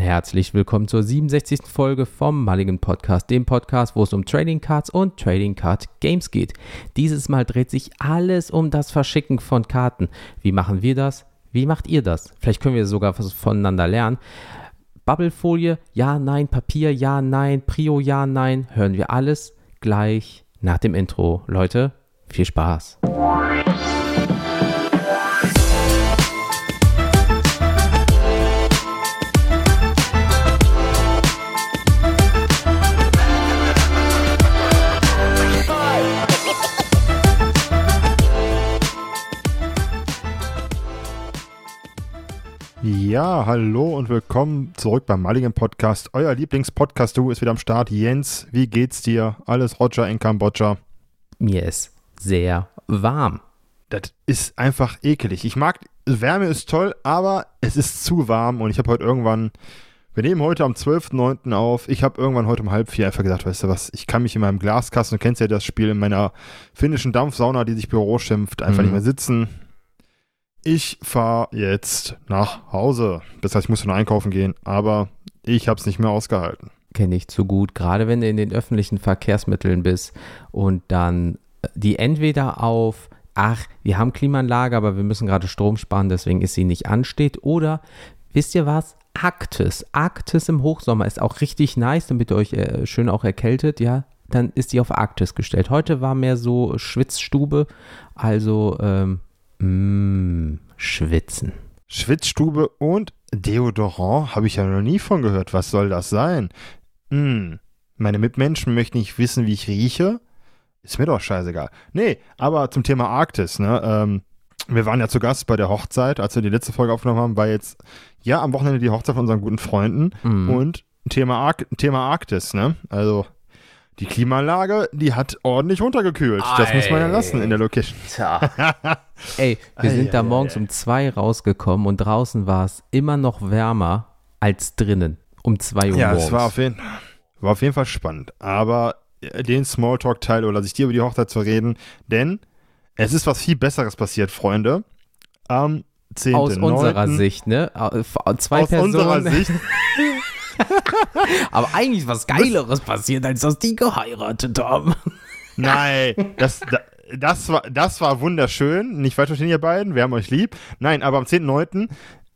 Herzlich willkommen zur 67. Folge vom Mulligan Podcast, dem Podcast, wo es um Trading Cards und Trading Card Games geht. Dieses Mal dreht sich alles um das Verschicken von Karten. Wie machen wir das? Wie macht ihr das? Vielleicht können wir sogar was voneinander lernen. Bubblefolie, ja, nein, Papier, ja, nein, Prio, ja, nein. Hören wir alles gleich nach dem Intro. Leute, viel Spaß. Ja, hallo und willkommen zurück beim Mulligan Podcast. Euer Lieblingspodcast, du ist wieder am Start. Jens, wie geht's dir? Alles Roger in Kambodscha? Mir ist sehr warm. Das ist einfach ekelig. Ich mag, Wärme ist toll, aber es ist zu warm und ich habe heute irgendwann, wir nehmen heute am 12.09. auf, ich habe irgendwann heute um halb vier einfach gesagt, weißt du was, ich kann mich in meinem Glaskasten, du kennst ja das Spiel, in meiner finnischen Dampfsauna, die sich Büro schimpft, einfach Mhm. nicht mehr sitzen. Ich fahre jetzt nach Hause. Das heißt, ich musste noch einkaufen gehen, aber ich habe es nicht mehr ausgehalten. Kenne ich zu gut, gerade wenn du in den öffentlichen Verkehrsmitteln bist und dann äh, die entweder auf, ach, wir haben Klimaanlage, aber wir müssen gerade Strom sparen, deswegen ist sie nicht ansteht, oder wisst ihr was? Arktis. Arktis im Hochsommer ist auch richtig nice, damit ihr euch äh, schön auch erkältet, ja. Dann ist die auf Arktis gestellt. Heute war mehr so Schwitzstube, also ähm, mh, schwitzen. Schwitzstube und Deodorant habe ich ja noch nie von gehört. Was soll das sein? Hm, meine Mitmenschen möchten nicht wissen, wie ich rieche. Ist mir doch scheißegal. Nee, aber zum Thema Arktis, ne? Ähm, wir waren ja zu Gast bei der Hochzeit, als wir die letzte Folge aufgenommen haben, war jetzt ja am Wochenende die Hochzeit von unseren guten Freunden Mhm. und Thema, Ark Thema Arktis, ne? Also die Klimaanlage, die hat ordentlich runtergekühlt. Das muss man ja lassen in der Location. Ey, wir Ei, sind da ei, morgens ei. um zwei rausgekommen und draußen war es immer noch wärmer als drinnen um zwei Uhr Ja, morgens. es war auf, jeden, war auf jeden Fall spannend. Aber äh, den Smalltalk-Teil oder sich dir über die Hochzeit zu reden, denn es ist was viel Besseres passiert, Freunde. Am 10. aus unserer Sicht, ne? Au- Zwei Aus Personen. unserer Sicht. Aber eigentlich was Geileres passiert, als dass die geheiratet haben. Nein, das, da- das, war, das war wunderschön. Nicht falsch verstehen, ihr beiden. Wir haben euch lieb. Nein, aber am 10.9.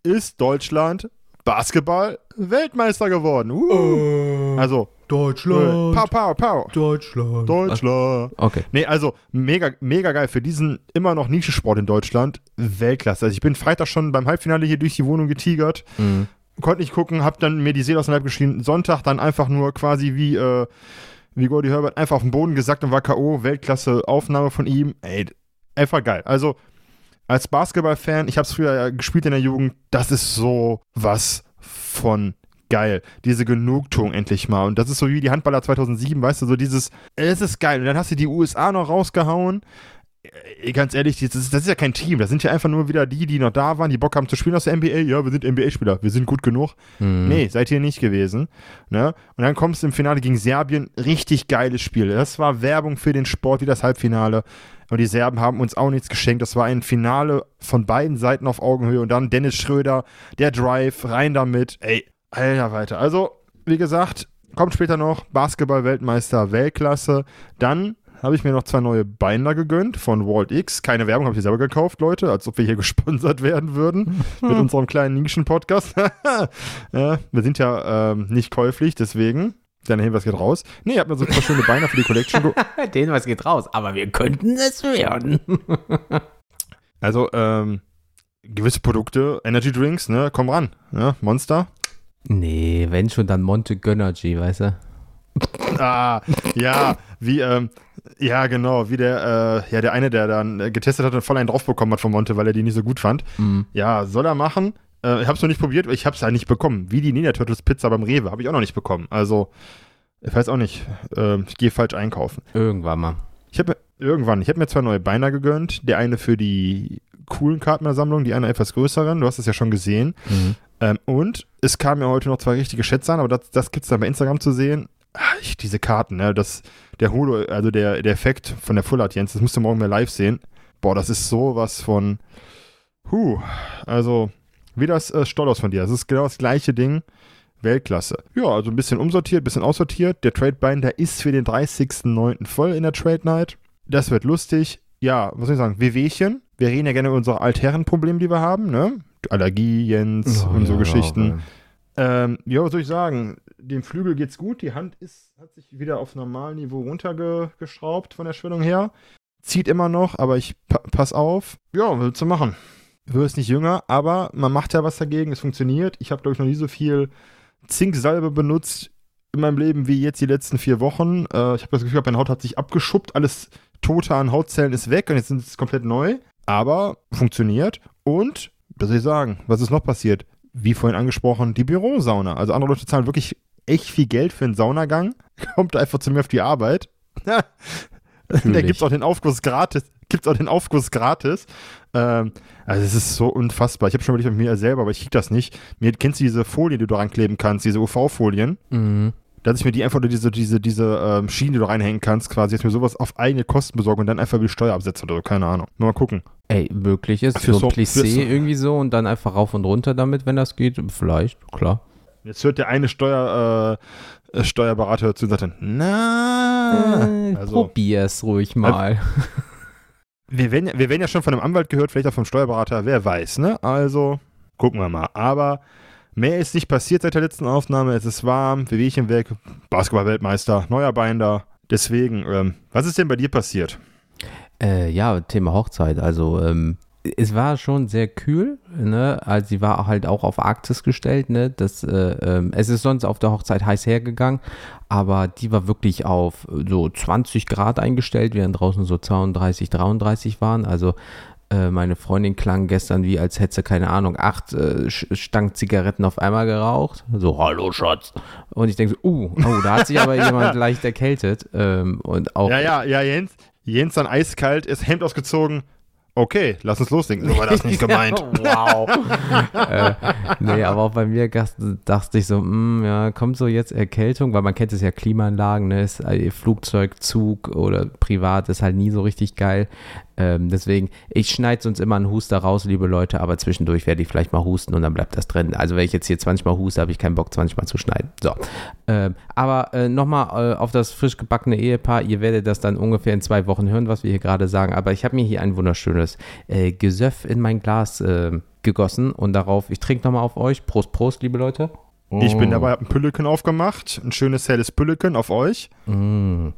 ist Deutschland Basketball Weltmeister geworden. Uh. also, Deutschland, pow, pow, pow. Deutschland. Deutschland. Okay. Nee, also mega, mega geil für diesen immer noch Nischensport in Deutschland. Weltklasse. Also ich bin Freitag schon beim Halbfinale hier durch die Wohnung getigert. Mhm. Konnte nicht gucken, hab dann mir die Seele aus dem Leib geschrien. Sonntag dann einfach nur quasi wie, äh, wie Gordy Herbert einfach auf den Boden gesackt und war K.O. Weltklasse Aufnahme von ihm. Ey, einfach geil. Also als Basketballfan, ich habe es früher gespielt in der Jugend, das ist so was von geil. Diese Genugtuung endlich mal. Und das ist so wie die Handballer 2007, weißt du, so dieses, es ist geil. Und dann hast du die USA noch rausgehauen. Ganz ehrlich, das ist, das ist ja kein Team. Das sind ja einfach nur wieder die, die noch da waren, die Bock haben zu spielen aus der NBA. Ja, wir sind NBA-Spieler. Wir sind gut genug. Mhm. Nee, seid ihr nicht gewesen. Ne? Und dann kommst du im Finale gegen Serbien. Richtig geiles Spiel. Das war Werbung für den Sport wie das Halbfinale. Und die Serben haben uns auch nichts geschenkt. Das war ein Finale von beiden Seiten auf Augenhöhe. Und dann Dennis Schröder, der Drive, rein damit. Ey, alter weiter. Also, wie gesagt, kommt später noch Basketball-Weltmeister Weltklasse. Dann habe ich mir noch zwei neue Binder gegönnt von Walt X. Keine Werbung, habe ich selber gekauft, Leute, als ob wir hier gesponsert werden würden mit unserem kleinen Nischen-Podcast. ja, wir sind ja ähm, nicht käuflich, deswegen. Dein Hinweis geht raus. Nee, ich habe mir so ein paar schöne Beine für die Collection. Den was geht raus, aber wir könnten es werden. Also, ähm, gewisse Produkte, Energy Drinks, ne, komm ran. Ne? Monster. Nee, wenn schon, dann Monte Gönnergy, weißt du? Ah, ja, wie, ähm, ja, genau, wie der, äh, ja, der eine, der dann äh, getestet hat und voll einen drauf bekommen hat von Monte, weil er die nicht so gut fand. Mhm. Ja, soll er machen. Äh, ich habe es noch nicht probiert, ich habe es halt nicht bekommen. Wie die Ninja Turtles Pizza beim Rewe, habe ich auch noch nicht bekommen. Also, ich weiß auch nicht. Ähm, ich gehe falsch einkaufen. Irgendwann mal. Ich habe mir irgendwann, ich habe mir zwei neue Beiner gegönnt. Der eine für die coolen Karten der Sammlung, die eine etwas größeren. Du hast es ja schon gesehen. Mhm. Ähm, und es kamen ja heute noch zwei richtige Schätze an, aber das, das gibt es dann bei Instagram zu sehen. Ah, ich, diese Karten, ne, das, der Holo, also der, der Effekt von der Full Art Jens, das musst du morgen mehr live sehen. Boah, das ist sowas von. Huh, also wie das äh, Stollos von dir. Das ist genau das gleiche Ding, Weltklasse. Ja, also ein bisschen umsortiert, ein bisschen aussortiert. Der Trade Binder ist für den 30.09. voll in der Trade Night. Das wird lustig. Ja, was soll ich sagen? Wehwehchen. Wir reden ja gerne über unsere Altherrenprobleme, die wir haben, ne? Allergie, Jens Oh, und so ja, Geschichten. ja, Ähm, ja, was soll ich sagen? Dem Flügel geht's gut. Die Hand ist, hat sich wieder auf Normalniveau runtergeschraubt von der Schwellung her. Zieht immer noch, aber ich pa pass auf. Ja, willst du machen? Wirst nicht jünger, aber man macht ja was dagegen. Es funktioniert. Ich habe, glaube ich, noch nie so viel Zinksalbe benutzt in meinem Leben wie jetzt die letzten vier Wochen. Äh, ich habe das Gefühl, meine Haut hat sich abgeschuppt. Alles Tote an Hautzellen ist weg und jetzt sind es komplett neu. Aber funktioniert. Und, was soll ich sagen? Was ist noch passiert? Wie vorhin angesprochen, die Bürosauna. Also andere Leute zahlen wirklich echt viel Geld für einen Saunagang. Kommt einfach zu mir auf die Arbeit. da gibt's auch den Aufguss gratis. Gibt's auch den Aufguss gratis. Ähm, also es ist so unfassbar. Ich habe schon überlegt mit mir selber, aber ich krieg das nicht. Mir kennst du diese Folien, die du rankleben kannst, diese UV-Folien? Mhm. Dass ich mir die einfach nur diese, diese, diese ähm, Schienen, die du reinhängen kannst, quasi jetzt mir sowas auf eigene Kosten besorgen und dann einfach die Steuer absetzen oder so, keine Ahnung. Mal gucken. Ey, möglich ist. Für so so- Plissé irgendwie so und dann einfach rauf und runter damit, wenn das geht. Vielleicht, klar. Jetzt hört der eine Steuer, äh, äh, Steuerberater zu und sagt dann, na, Äh, also, Probier's ruhig mal. wir werden, wir werden ja schon von einem Anwalt gehört, vielleicht auch vom Steuerberater, wer weiß, ne? Also, gucken wir mal. Aber mehr ist nicht passiert seit der letzten Aufnahme. Es ist warm, Wehwehchen weg, Basketball-Weltmeister, neuer Binder. Deswegen, ähm, was ist denn bei dir passiert? Äh, ja, Thema Hochzeit. Also, ähm, es war schon sehr kühl, ne? Also sie war halt auch auf Arktis gestellt, ne? Das, äh, ähm, es ist sonst auf der Hochzeit heiß hergegangen, aber die war wirklich auf so 20 Grad eingestellt, während draußen so 32, 33 waren. Also äh, meine Freundin klang gestern wie, als hätte sie, keine Ahnung, acht äh, Stangen Zigaretten auf einmal geraucht. So, hallo Schatz. Und ich denke so, uh, oh, da hat sich aber jemand leicht erkältet. Ähm, und auch Ja, ja, ja, Jens, Jens dann eiskalt, ist Hemd ausgezogen. Okay, lass uns loslegen. So war das nicht gemeint. wow. äh, nee, aber auch bei mir dachte ich so, mm, ja, kommt so jetzt Erkältung, weil man kennt es ja, Klimaanlagen, ne, ist, äh, Flugzeug, Zug oder privat ist halt nie so richtig geil. Ähm, deswegen, ich schneide uns immer einen Huster raus, liebe Leute, aber zwischendurch werde ich vielleicht mal husten und dann bleibt das drin. Also wenn ich jetzt hier 20 Mal huste, habe ich keinen Bock, 20 Mal zu schneiden. So. Ähm, aber äh, nochmal äh, auf das frisch gebackene Ehepaar. Ihr werdet das dann ungefähr in zwei Wochen hören, was wir hier gerade sagen. Aber ich habe mir hier ein wunderschönes äh, Gesöff in mein Glas äh, gegossen und darauf, ich trinke nochmal auf euch. Prost, Prost, liebe Leute. Ich bin Mm. dabei, hab ein Pülleken aufgemacht. Ein schönes helles Pülleken auf euch. Mm.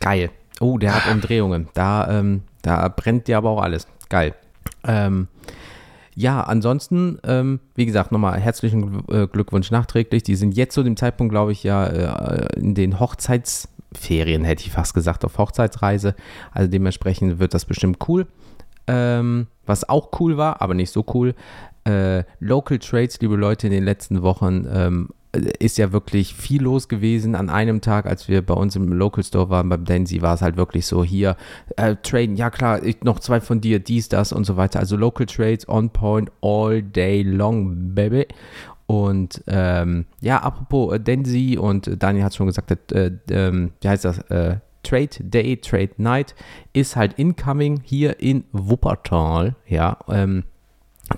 Geil. Oh, der hat Umdrehungen. Da, ähm, da brennt dir aber auch alles. Geil. Ähm, ja, ansonsten, ähm, wie gesagt, nochmal herzlichen äh, Glückwunsch nachträglich. Die sind jetzt zu dem Zeitpunkt, glaube ich, ja äh, in den Hochzeitsferien, hätte ich fast gesagt, auf Hochzeitsreise. Also dementsprechend wird das bestimmt cool. Ähm, was auch cool war, aber nicht so cool, äh, Local Trades, liebe Leute, in den letzten Wochen ähm, ist ja wirklich viel los gewesen. An einem Tag, als wir bei uns im Local Store waren, beim Densi, war es halt wirklich so, hier, äh, traden, ja klar, ich, noch zwei von dir, dies, das und so weiter. Also Local Trades on point all day long, baby. Und ähm, ja, apropos äh, Densi und äh, Daniel hat schon gesagt, äh, ähm, wie heißt das? Äh, Trade Day, Trade Night ist halt incoming hier in Wuppertal. Ja, ähm,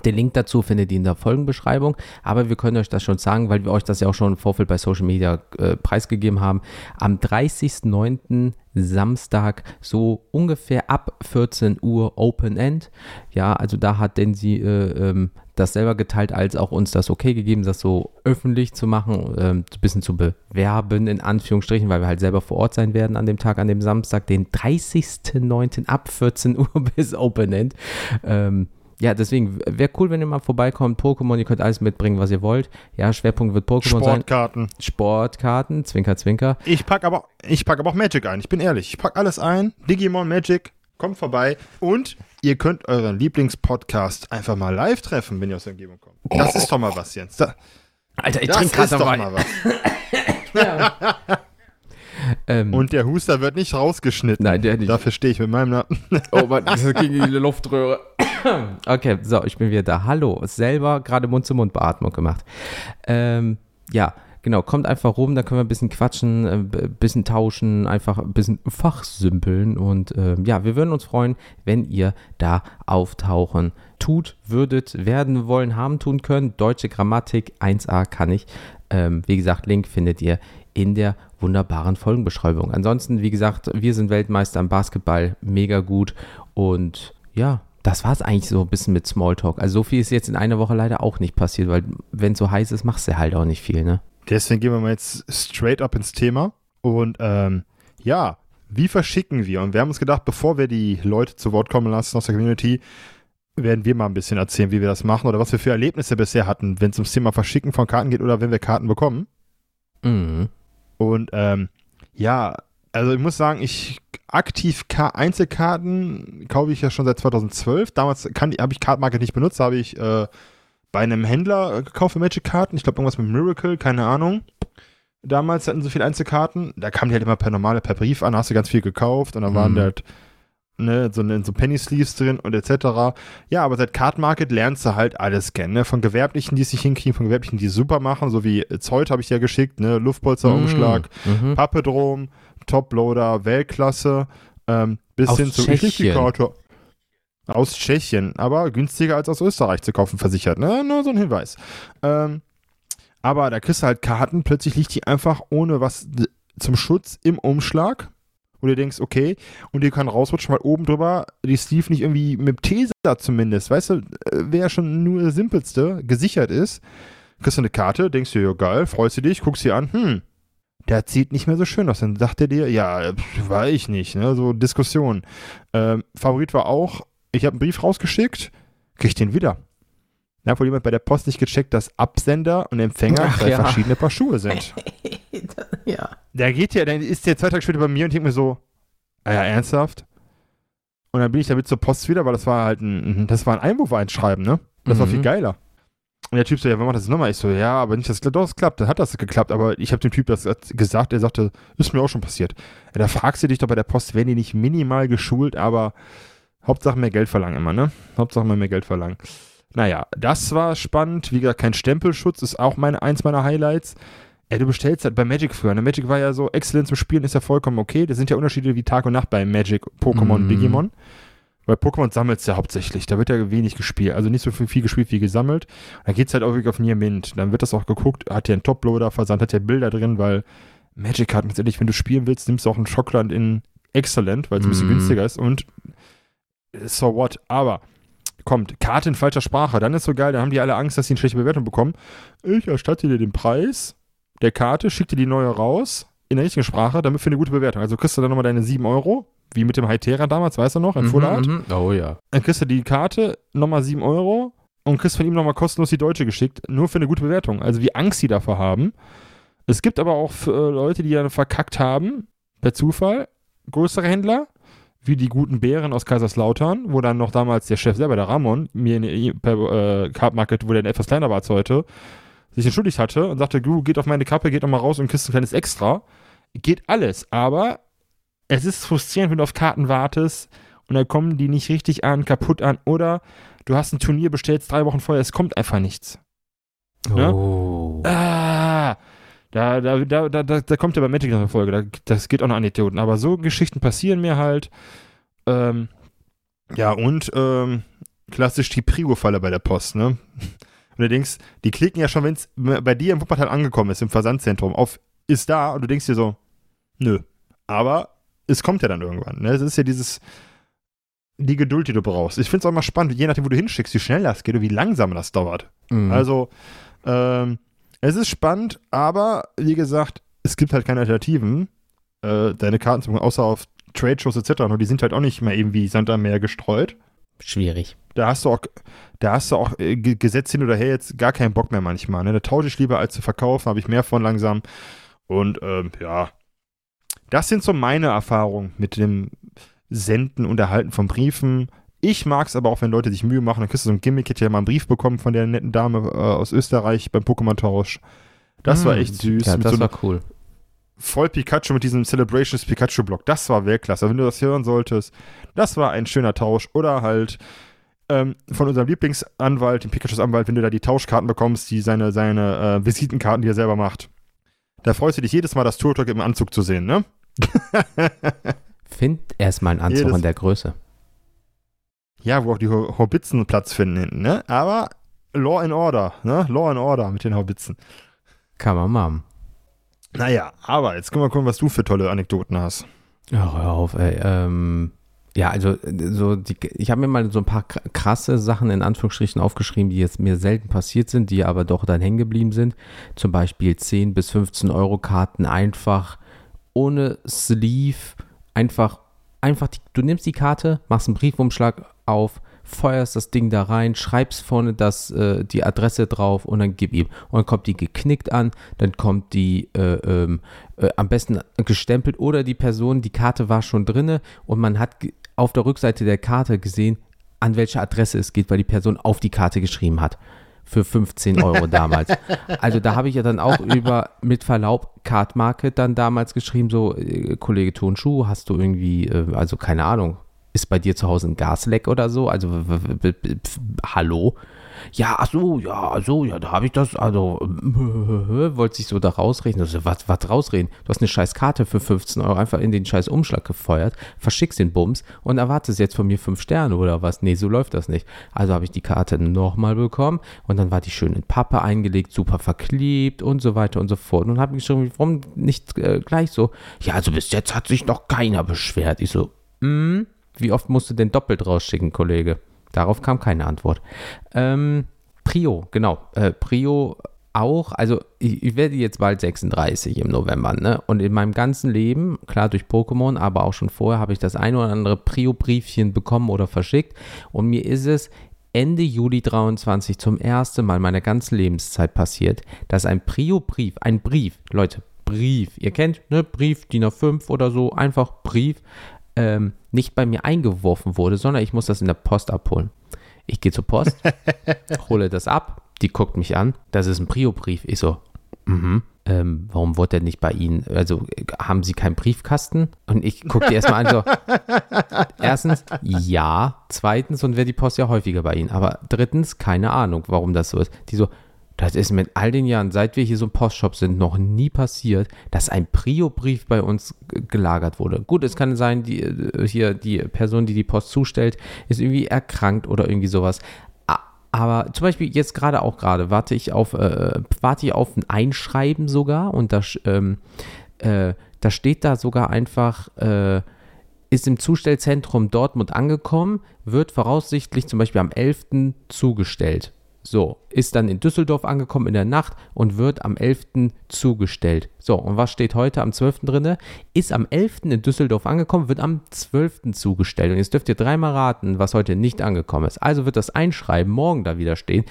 den Link dazu findet ihr in der Folgenbeschreibung. Aber wir können euch das schon sagen, weil wir euch das ja auch schon im Vorfeld bei Social Media äh, preisgegeben haben. Am 30.09. Samstag so ungefähr ab 14 Uhr Open End. Ja, also da hat denn sie äh, ähm, das selber geteilt, als auch uns das okay gegeben, das so öffentlich zu machen, ähm, ein bisschen zu bewerben, in Anführungsstrichen, weil wir halt selber vor Ort sein werden an dem Tag, an dem Samstag, den 30.09. ab 14 Uhr bis Open End. Ähm, ja, deswegen wäre cool, wenn ihr mal vorbeikommt. Pokémon, ihr könnt alles mitbringen, was ihr wollt. Ja, Schwerpunkt wird Pokémon sein. Sportkarten. Sportkarten, Zwinker, Zwinker. Ich pack aber, ich pack aber auch Magic ein. Ich bin ehrlich. Ich pack alles ein. Digimon, Magic, kommt vorbei. Und ihr könnt euren Lieblingspodcast einfach mal live treffen, wenn ihr aus der Umgebung kommt. Das ist doch mal was, Jens. Da, Alter, ich das trinke ist gerade mal was. Ähm, Und der Huster wird nicht rausgeschnitten. Nein, der nicht. Dafür stehe ich mit meinem Namen. Oh Mann, das ging in die Luftröhre. Okay, so, ich bin wieder da. Hallo, selber gerade Mund-zu-Mund-Beatmung gemacht. Ähm, ja, genau, kommt einfach rum, da können wir ein bisschen quatschen, ein äh, bisschen tauschen, einfach ein bisschen fachsimpeln und äh, ja, wir würden uns freuen, wenn ihr da auftauchen tut, würdet, werden wollen, haben, tun können. Deutsche Grammatik 1a kann ich. Ähm, wie gesagt, Link findet ihr in der wunderbaren Folgenbeschreibung. Ansonsten, wie gesagt, wir sind Weltmeister am Basketball, mega gut und ja, das war es eigentlich so ein bisschen mit Smalltalk. Also so viel ist jetzt in einer Woche leider auch nicht passiert, weil wenn es so heiß ist, machst du halt auch nicht viel, ne? Deswegen gehen wir mal jetzt straight up ins Thema. Und ähm, ja, wie verschicken wir? Und wir haben uns gedacht, bevor wir die Leute zu Wort kommen lassen aus der Community, werden wir mal ein bisschen erzählen, wie wir das machen oder was wir für Erlebnisse bisher hatten, wenn es ums Thema Verschicken von Karten geht oder wenn wir Karten bekommen. Mhm. Und ähm, ja, also ich muss sagen, ich aktiv Einzelkarten kaufe ich ja schon seit 2012. Damals habe ich Card Market nicht benutzt, habe ich äh, bei einem Händler gekauft für Magic-Karten. Ich glaube irgendwas mit Miracle, keine Ahnung. Damals hatten so viele Einzelkarten. Da kamen die halt immer per normale, per Brief an, hast du ganz viel gekauft und dann mhm. waren halt ne, so, in so Penny Sleeves drin und etc. Ja, aber seit Card Market lernst du halt alles kennen, ne? Von Gewerblichen, die es nicht hinkriegen, von Gewerblichen, die super machen, so wie Zeut habe ich ja geschickt, ne? Luftpolsterumschlag, mhm. mhm. Puppedrom, Toploader, Weltklasse, ähm, bis hin zu Identifikator. Aus Tschechien, aber günstiger als aus Österreich zu kaufen, versichert, ne? Nur so ein Hinweis. Ähm, aber da kriegst du halt Karten, plötzlich liegt die einfach ohne was zum Schutz im Umschlag wo du denkst, okay, und die kann rausrutschen, weil oben drüber die Sleeve nicht irgendwie mit Tesa zumindest, weißt du, äh, wäre schon nur das Simpelste, gesichert ist. Kriegst du eine Karte, denkst du, ja geil, freust du dich, guckst sie an, hm, der sieht nicht mehr so schön aus. Dann dachte dir, ja, war ich nicht, ne, so Diskussion. Ähm, Favorit war auch, ich habe einen Brief rausgeschickt, krieg ich den wieder. Da hat wohl jemand bei der Post nicht gecheckt, dass Absender und Empfänger Ach, zwei ja. verschiedene Paar Schuhe sind. ja. Der geht ja, dann ist der zwei Tage später bei mir und denkt mir so, ah ja, ernsthaft? Und dann bin ich damit zur Post wieder, weil das war halt ein, das war ein Einwurf-Einschreiben, ne? Das mhm. war viel mhm. geiler. Und der Typ so, ja, wann macht das nochmal? Ich so, ja, aber nicht, dass das klappt. Dann hat das geklappt, aber ich habe dem Typ das gesagt, er sagte, ist mir auch schon passiert. Ja, da fragst du dich doch bei der Post, werden die nicht minimal geschult, aber Hauptsache mehr Geld verlangen immer, ne? Hauptsache mal mehr Geld verlangen. Naja, das war spannend. Wie gesagt, kein Stempelschutz ist auch meine, eins meiner Highlights. Ja, du bestellst halt bei Magic früher. Ne? Magic war ja so, exzellent zum Spielen ist ja vollkommen okay. Das sind ja Unterschiede wie Tag und Nacht bei Magic, Pokémon, mm. Digimon. Weil Pokémon sammelst ja hauptsächlich. Da wird ja wenig gespielt. Also nicht so viel, viel gespielt wie gesammelt. Da geht es halt auch wirklich auf Near Mint. Dann wird das auch geguckt, hat ja einen Toploader versandt, hat ja Bilder drin, weil Magic hat letztendlich, wenn du spielen willst, nimmst du auch einen Schockland in Excellent, weil es ein bisschen mm. günstiger ist und so what. Aber kommt, Karte in falscher Sprache, dann ist so geil, dann haben die alle Angst, dass sie eine schlechte Bewertung bekommen. Ich erstatte dir den Preis der Karte, schicke dir die neue raus, in der richtigen Sprache, damit für eine gute Bewertung. Also kriegst du dann nochmal deine 7 Euro, wie mit dem Hytera damals, weißt du noch, in mhm, Full Art. Mhm. Oh ja. Dann kriegst du die Karte, nochmal 7 Euro und kriegst von ihm nochmal kostenlos die deutsche geschickt, nur für eine gute Bewertung. Also wie Angst sie davor haben. Es gibt aber auch für, äh, Leute, die dann verkackt haben, per Zufall, größere Händler, wie die guten Bären aus Kaiserslautern, wo dann noch damals der Chef selber, der Ramon, mir in, per äh, Card Market, wo der etwas kleiner war als heute, sich entschuldigt hatte und sagte, du, geht auf meine Kappe, geht nochmal raus und kriegst ein kleines Extra. Geht alles, aber es ist frustrierend, wenn du auf Karten wartest und dann kommen die nicht richtig an, kaputt an oder du hast ein Turnier, bestellst drei Wochen vorher, es kommt einfach nichts. Ne? Oh. Ah, da, da, da, da, da kommt ja bei Magic noch eine Folge, da, das geht auch noch an Idioten. Aber so Geschichten passieren mir halt. Ähm, ja, und ähm, klassisch die Prigo-Falle bei der Post, ne? Und du denkst, die klicken ja schon, wenn es bei dir im Wuppertal angekommen ist, im Versandzentrum, auf ist da und du denkst dir so, nö. Aber es kommt ja dann irgendwann. Ne? Es ist ja dieses, die Geduld, die du brauchst. Ich finde es auch mal spannend, je nachdem, wo du hinschickst, wie schnell das geht und wie langsam das dauert. Mhm. Also, ähm, es ist spannend, aber wie gesagt, es gibt halt keine Alternativen. Äh, deine Karten, zu außer auf Trade-Shows etc. Nur die sind halt auch nicht mehr eben wie Sand am Meer gestreut. Schwierig. Da hast du auch, da hast du auch äh, Gesetz hin oder her jetzt gar keinen Bock mehr manchmal. Ne? Da tausche ich lieber als zu verkaufen, habe ich mehr von langsam. Und ähm, ja, das sind so meine Erfahrungen mit dem Senden und Erhalten von Briefen. Ich mag es aber auch, wenn Leute sich Mühe machen. Dann kriegst du so ein Gimmick. Ich hätte ja mal einen Brief bekommen von der netten Dame äh, aus Österreich beim Pokémon-Tausch. Das mm, war echt süß. Ja, das so war cool. Voll Pikachu mit diesem Celebrations Pikachu-Block. Das war Weltklasse. Wenn du das hören solltest, das war ein schöner Tausch. Oder halt ähm, von unserem Lieblingsanwalt, dem Pikachus Anwalt, wenn du da die Tauschkarten bekommst, die seine, seine äh, Visitenkarten, die er selber macht. Da freust du dich jedes Mal, das Turtok im Anzug zu sehen, ne? Find erstmal einen Anzug Jedes- in der Größe. Ja, wo auch die Ho- Haubitzen Platz finden hinten, ne? Aber Law and Order, ne? Law and Order mit den Haubitzen. Kann man machen. Naja, aber jetzt können wir gucken, was du für tolle Anekdoten hast. Ja, hör auf, ey. Ähm, ja, also so die, ich habe mir mal so ein paar kr- krasse Sachen in Anführungsstrichen aufgeschrieben, die jetzt mir selten passiert sind, die aber doch dann hängen geblieben sind. Zum Beispiel 10 bis 15 Euro Karten einfach ohne Sleeve, einfach, einfach, die, du nimmst die Karte, machst einen Briefumschlag auf, feuerst das Ding da rein, schreibst vorne das, äh, die Adresse drauf und dann gib ihm. Und dann kommt die geknickt an, dann kommt die äh, ähm, äh, am besten gestempelt oder die Person, die Karte war schon drinne und man hat auf der Rückseite der Karte gesehen, an welche Adresse es geht, weil die Person auf die Karte geschrieben hat. Für 15 Euro damals. Also da habe ich ja dann auch über, mit Verlaub, Card Market dann damals geschrieben, so, äh, Kollege Tonschuh, hast du irgendwie, äh, also keine Ahnung, ist bei dir zu Hause ein Gasleck oder so? Also, hallo? Ja, ach so, ja, so, ja, da habe ich das, also, wollte sich so da rausreden. Also, was, was rausreden? Du hast eine scheiß Karte für 15 Euro einfach in den scheiß Umschlag gefeuert, verschickst den Bums und erwartest jetzt von mir fünf Sterne oder was? Nee, so läuft das nicht. Also habe ich die Karte nochmal bekommen und dann war die schön in Pappe eingelegt, super verklebt und so weiter und so fort. Und habe geschrieben, warum nicht äh, gleich so? Ja, also bis jetzt hat sich noch keiner beschwert. Ich so, mm, wie oft musst du denn doppelt rausschicken, Kollege? Darauf kam keine Antwort. Ähm, Prio, genau. Äh, Prio auch, also ich, ich werde jetzt bald 36 im November, ne? Und in meinem ganzen Leben, klar durch Pokémon, aber auch schon vorher, habe ich das ein oder andere Prio-Briefchen bekommen oder verschickt. Und mir ist es Ende Juli 23 zum ersten Mal meiner ganzen Lebenszeit passiert, dass ein Prio-Brief, ein Brief, Leute, Brief, ihr kennt, ne, Brief, DIN A5 oder so, einfach Brief, ähm, nicht bei mir eingeworfen wurde, sondern ich muss das in der Post abholen. Ich gehe zur Post, hole das ab, die guckt mich an, das ist ein Prio-Brief. Ich so, mhm. Ähm, warum wurde der nicht bei Ihnen? Also haben Sie keinen Briefkasten? Und ich gucke die erstmal an, so, erstens, ja. Zweitens, und wäre die Post ja häufiger bei Ihnen. Aber drittens, keine Ahnung, warum das so ist. Die so, das ist mit all den Jahren, seit wir hier so ein Postshop sind, noch nie passiert, dass ein Prio-Brief bei uns gelagert wurde. Gut, es kann sein, die, äh, hier die Person, die die Post zustellt, ist irgendwie erkrankt oder irgendwie sowas. Aber zum Beispiel jetzt gerade auch gerade warte ich auf äh, warte ich auf ein Einschreiben sogar und da ähm, äh, da steht da sogar einfach äh, ist im Zustellzentrum Dortmund angekommen, wird voraussichtlich zum Beispiel am 11. zugestellt. So, ist dann in Düsseldorf angekommen in der Nacht und wird am 11. zugestellt. So, und was steht heute am 12. drinne? Ist am 11. in Düsseldorf angekommen, wird am 12. zugestellt. Und jetzt dürft ihr dreimal raten, was heute nicht angekommen ist. Also wird das Einschreiben morgen da wieder stehen,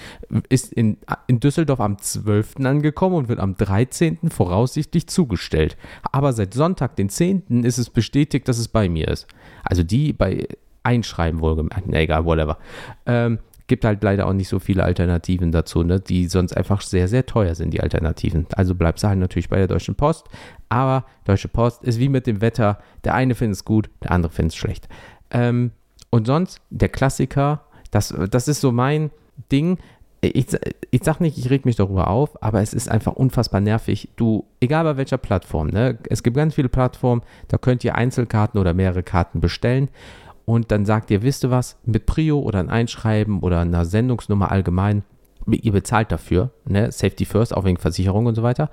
ist in, in Düsseldorf am 12. angekommen und wird am 13. voraussichtlich zugestellt. Aber seit Sonntag, den 10. ist es bestätigt, dass es bei mir ist. Also die bei Einschreiben wohlgemerkt. Na egal, whatever. Ähm, gibt halt leider auch nicht so viele Alternativen dazu, ne, die sonst einfach sehr, sehr teuer sind, die Alternativen. Also bleibst du halt natürlich bei der Deutschen Post. Aber Deutsche Post ist wie mit dem Wetter. Der eine findet es gut, der andere findet es schlecht. Ähm, und sonst, der Klassiker, das, das ist so mein Ding. Ich, ich sag nicht, ich reg mich darüber auf, aber es ist einfach unfassbar nervig. Du, egal bei welcher Plattform, ne? Es gibt ganz viele Plattformen, da könnt ihr Einzelkarten oder mehrere Karten bestellen und dann sagt ihr, wisst ihr was, mit Prio oder ein Einschreiben oder einer Sendungsnummer allgemein, ihr bezahlt dafür, ne? Safety First, auch wegen Versicherung und so weiter.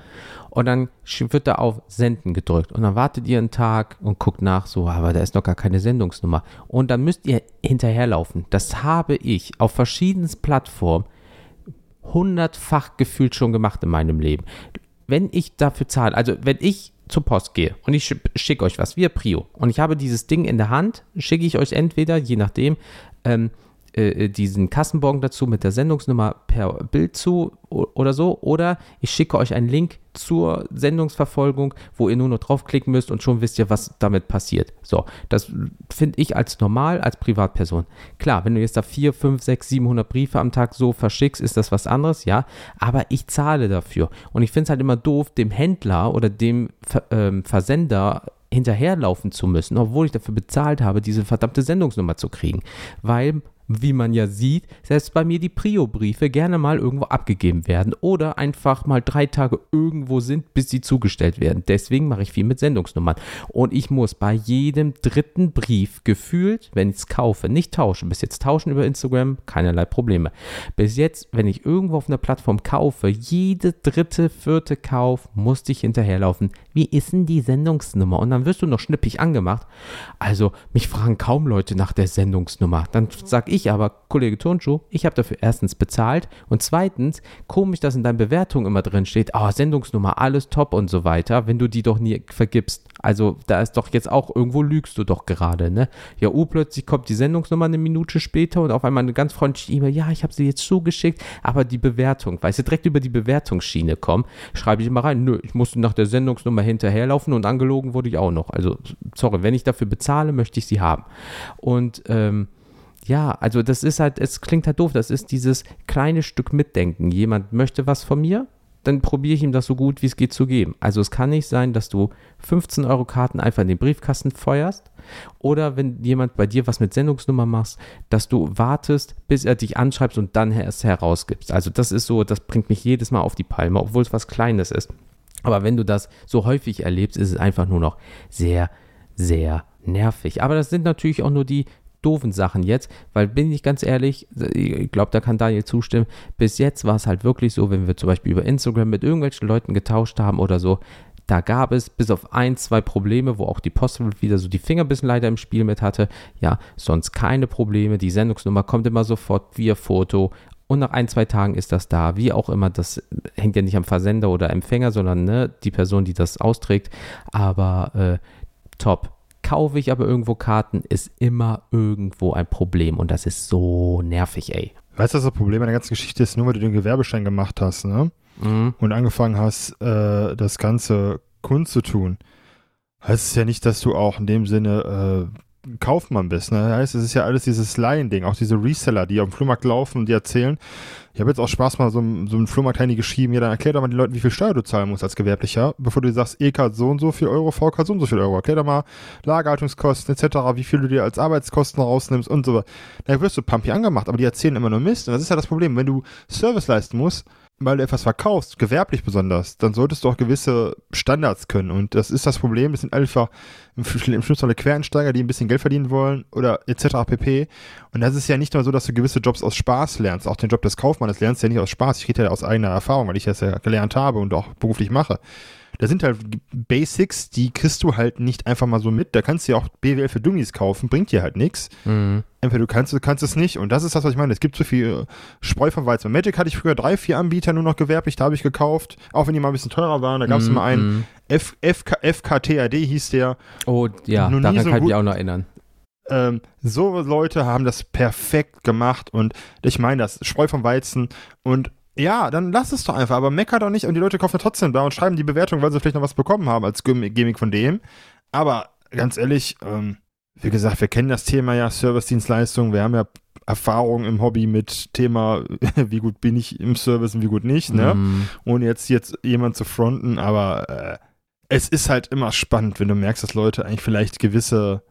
Und dann wird da auf Senden gedrückt. Und dann wartet ihr einen Tag und guckt nach, so, aber da ist noch gar keine Sendungsnummer. Und dann müsst ihr hinterherlaufen. Das habe ich auf verschiedensten Plattformen hundertfach gefühlt schon gemacht in meinem Leben. Wenn ich dafür zahle, also wenn ich zur Post gehe. Und ich schicke euch was, wir Prio, und ich habe dieses Ding in der Hand, schicke ich euch entweder, je nachdem, ähm, äh, diesen Kassenbon dazu mit der Sendungsnummer per Bild zu oder so, oder ich schicke euch einen Link zur Sendungsverfolgung, wo ihr nur noch draufklicken müsst und schon wisst ihr, was damit passiert. So, das finde ich als normal, als Privatperson. Klar, wenn du jetzt da 4, 5, 6, 700 Briefe am Tag so verschickst, ist das was anderes, ja, aber ich zahle dafür. Und ich finde es halt immer doof, dem Händler oder dem ähm, Versender hinterherlaufen zu müssen, obwohl ich dafür bezahlt habe, diese verdammte Sendungsnummer zu kriegen. Weil wie man ja sieht, selbst bei mir die Prio-Briefe gerne mal irgendwo abgegeben werden oder einfach mal drei Tage irgendwo sind, bis sie zugestellt werden. Deswegen mache ich viel mit Sendungsnummern. Und ich muss bei jedem dritten Brief gefühlt, wenn ich es kaufe, nicht tauschen. Bis jetzt tauschen über Instagram, keinerlei Probleme. Bis jetzt, wenn ich irgendwo auf einer Plattform kaufe, jede dritte, vierte Kauf, musste ich hinterherlaufen. Wie ist denn die Sendungsnummer? Und dann wirst du noch schnippig angemacht. Also, mich fragen kaum Leute nach der Sendungsnummer. Dann sag ich aber, Kollege Turnschuh, ich habe dafür erstens bezahlt und zweitens, komisch, dass in deinen Bewertungen immer drin steht, oh, Sendungsnummer, alles top und so weiter, wenn du die doch nie vergibst. Also, da ist doch jetzt auch, irgendwo lügst du doch gerade, ne? Ja, uh, plötzlich kommt die Sendungsnummer eine Minute später und auf einmal eine ganz freundliche E-Mail, ja, ich habe sie jetzt zugeschickt, aber die Bewertung, weißt du, direkt über die Bewertungsschiene kommen, schreibe ich immer rein, nö, ich musste nach der Sendungsnummer hinterherlaufen und angelogen wurde ich auch noch. Also, sorry, wenn ich dafür bezahle, möchte ich sie haben. Und ähm, ja, also das ist halt, es klingt halt doof, das ist dieses kleine Stück Mitdenken. Jemand möchte was von mir, dann probiere ich ihm das so gut wie es geht zu geben. Also es kann nicht sein, dass du 15 Euro Karten einfach in den Briefkasten feuerst oder wenn jemand bei dir was mit Sendungsnummer machst, dass du wartest, bis er dich anschreibt und dann erst herausgibst. Also das ist so, das bringt mich jedes Mal auf die Palme, obwohl es was Kleines ist. Aber wenn du das so häufig erlebst, ist es einfach nur noch sehr, sehr nervig. Aber das sind natürlich auch nur die doofen Sachen jetzt, weil bin ich ganz ehrlich, ich glaube, da kann Daniel zustimmen, bis jetzt war es halt wirklich so, wenn wir zum Beispiel über Instagram mit irgendwelchen Leuten getauscht haben oder so, da gab es bis auf ein, zwei Probleme, wo auch die Post wieder so die Finger bisschen leider im Spiel mit hatte. Ja, sonst keine Probleme. Die Sendungsnummer kommt immer sofort via Foto und nach ein, zwei Tagen ist das da. Wie auch immer, das hängt ja nicht am Versender oder Empfänger, sondern ne, die Person, die das austrägt. Aber äh, top. Kaufe ich aber irgendwo Karten, ist immer irgendwo ein Problem und das ist so nervig, ey. Weißt du, was das Problem an der ganzen Geschichte ist? Nur weil du den Gewerbeschein gemacht hast, ne? Mhm. Und angefangen hast, äh, das Ganze Kunst zu tun, heißt es ja nicht, dass du auch in dem Sinne äh, Kaufmann bist. Ne? Das heißt, es ist ja alles dieses Laien-Ding, auch diese Reseller, die auf dem Flohmarkt laufen und die erzählen. Ich habe jetzt auch Spaß mal so, so einen Flohmarkt-Handy geschrieben, ja, dann erklär doch mal den Leuten, wie viel Steuer du zahlen musst als Gewerblicher, bevor du sagst, EK so und so viel Euro, VK so und so viel Euro. Erklär doch mal Lagerhaltungskosten etc., wie viel du dir als Arbeitskosten rausnimmst und so weiter. Da wirst du pumpy angemacht, aber die erzählen immer nur Mist. Und das ist ja das Problem, wenn du Service leisten musst, weil du etwas verkaufst, gewerblich besonders, dann solltest du auch gewisse Standards können. Und das ist das Problem. Das sind einfach im, Schlimmsten Fall Quereinsteiger, die ein bisschen Geld verdienen wollen oder etc. pp. Und das ist ja nicht nur so, dass du gewisse Jobs aus Spaß lernst. Auch den Job des Kaufmanns lernst du ja nicht aus Spaß. Ich rede ja aus eigener Erfahrung, weil ich das ja gelernt habe und auch beruflich mache. Da sind halt Basics, die kriegst du halt nicht einfach mal so mit. Da kannst du ja auch BWL für Dummies kaufen, bringt dir halt nichts. Mhm. Entweder du kannst, du kannst es nicht. Und das ist das, was ich meine. Es gibt zu viel äh, Spreu vom Weizen. Bei Magic hatte ich früher drei, vier Anbieter nur noch gewerblich, da habe ich gekauft. Auch wenn die mal ein bisschen teurer waren. Da gab es mhm. immer einen F, FK, FKTAD hieß der. Oh ja, daran so kann ich mich auch noch erinnern. Ähm, so Leute haben das perfekt gemacht und ich meine das Spreu vom Weizen und ja, dann lass es doch einfach, aber mecker doch nicht und die Leute kaufen trotzdem da und schreiben die Bewertung, weil sie vielleicht noch was bekommen haben als Gimmick von dem. Aber ganz ehrlich, ähm, wie gesagt, wir kennen das Thema ja Service-Dienstleistung, wir haben ja Erfahrung im Hobby mit Thema, wie gut bin ich im Service und wie gut nicht, ne? Mm. Ohne jetzt, jetzt jemand zu fronten, aber äh, es ist halt immer spannend, wenn du merkst, dass Leute eigentlich vielleicht gewisse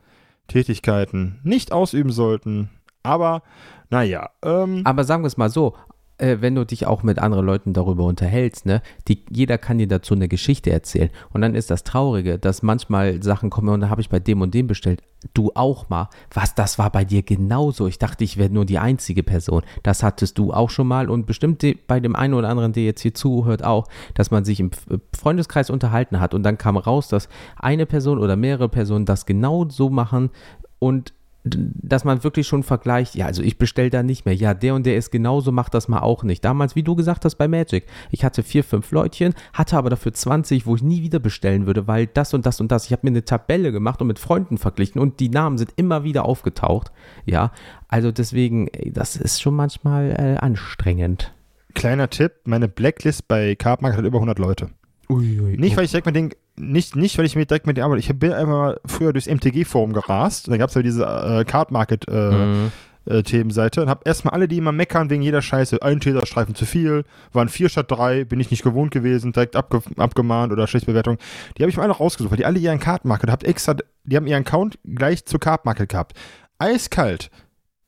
Tätigkeiten nicht ausüben sollten. Aber naja. Ähm, aber sagen wir es mal so, äh, wenn du dich auch mit anderen Leuten darüber unterhältst, ne, die, jeder kann dir dazu eine Geschichte erzählen. Und dann ist das Traurige, dass manchmal Sachen kommen und da habe ich bei dem und dem bestellt. Du auch mal. Was, das war bei dir genauso. Ich dachte, ich wäre nur die einzige Person. Das hattest du auch schon mal und bestimmt bei dem einen oder anderen, der jetzt hier zuhört, auch, dass man sich im Freundeskreis unterhalten hat und dann kam raus, dass eine Person oder mehrere Personen das genau so machen und dass man wirklich schon vergleicht, ja, also ich bestelle da nicht mehr, ja, der und der ist genauso, macht das mal auch nicht. Damals, wie du gesagt hast bei Magic, ich hatte vier, fünf Leutchen, hatte aber dafür 20, wo ich nie wieder bestellen würde, weil das und das und das, ich habe mir eine Tabelle gemacht und mit Freunden verglichen und die Namen sind immer wieder aufgetaucht, ja, also deswegen, das ist schon manchmal äh, anstrengend. Kleiner Tipp, meine Blacklist bei Cardmarket hat über 100 Leute. Ui, ui, nicht, weil ich direkt mit den, nicht, nicht, weil ich mir direkt mit denen arbeite. Ich bin einfach mal früher durchs MTG-Forum gerast. Da gab es ja diese äh, Card Market äh, mhm. äh, Themenseite und habe erstmal alle, die immer meckern wegen jeder Scheiße, ein Teserstreifen zu viel, waren vier statt drei, bin ich nicht gewohnt gewesen, direkt abge abgemahnt oder schlechte Bewertung. Die habe ich mal alle rausgesucht, weil die alle ihren Card Market, habt extra, die haben ihren Account gleich zur Card Market gehabt. Eiskalt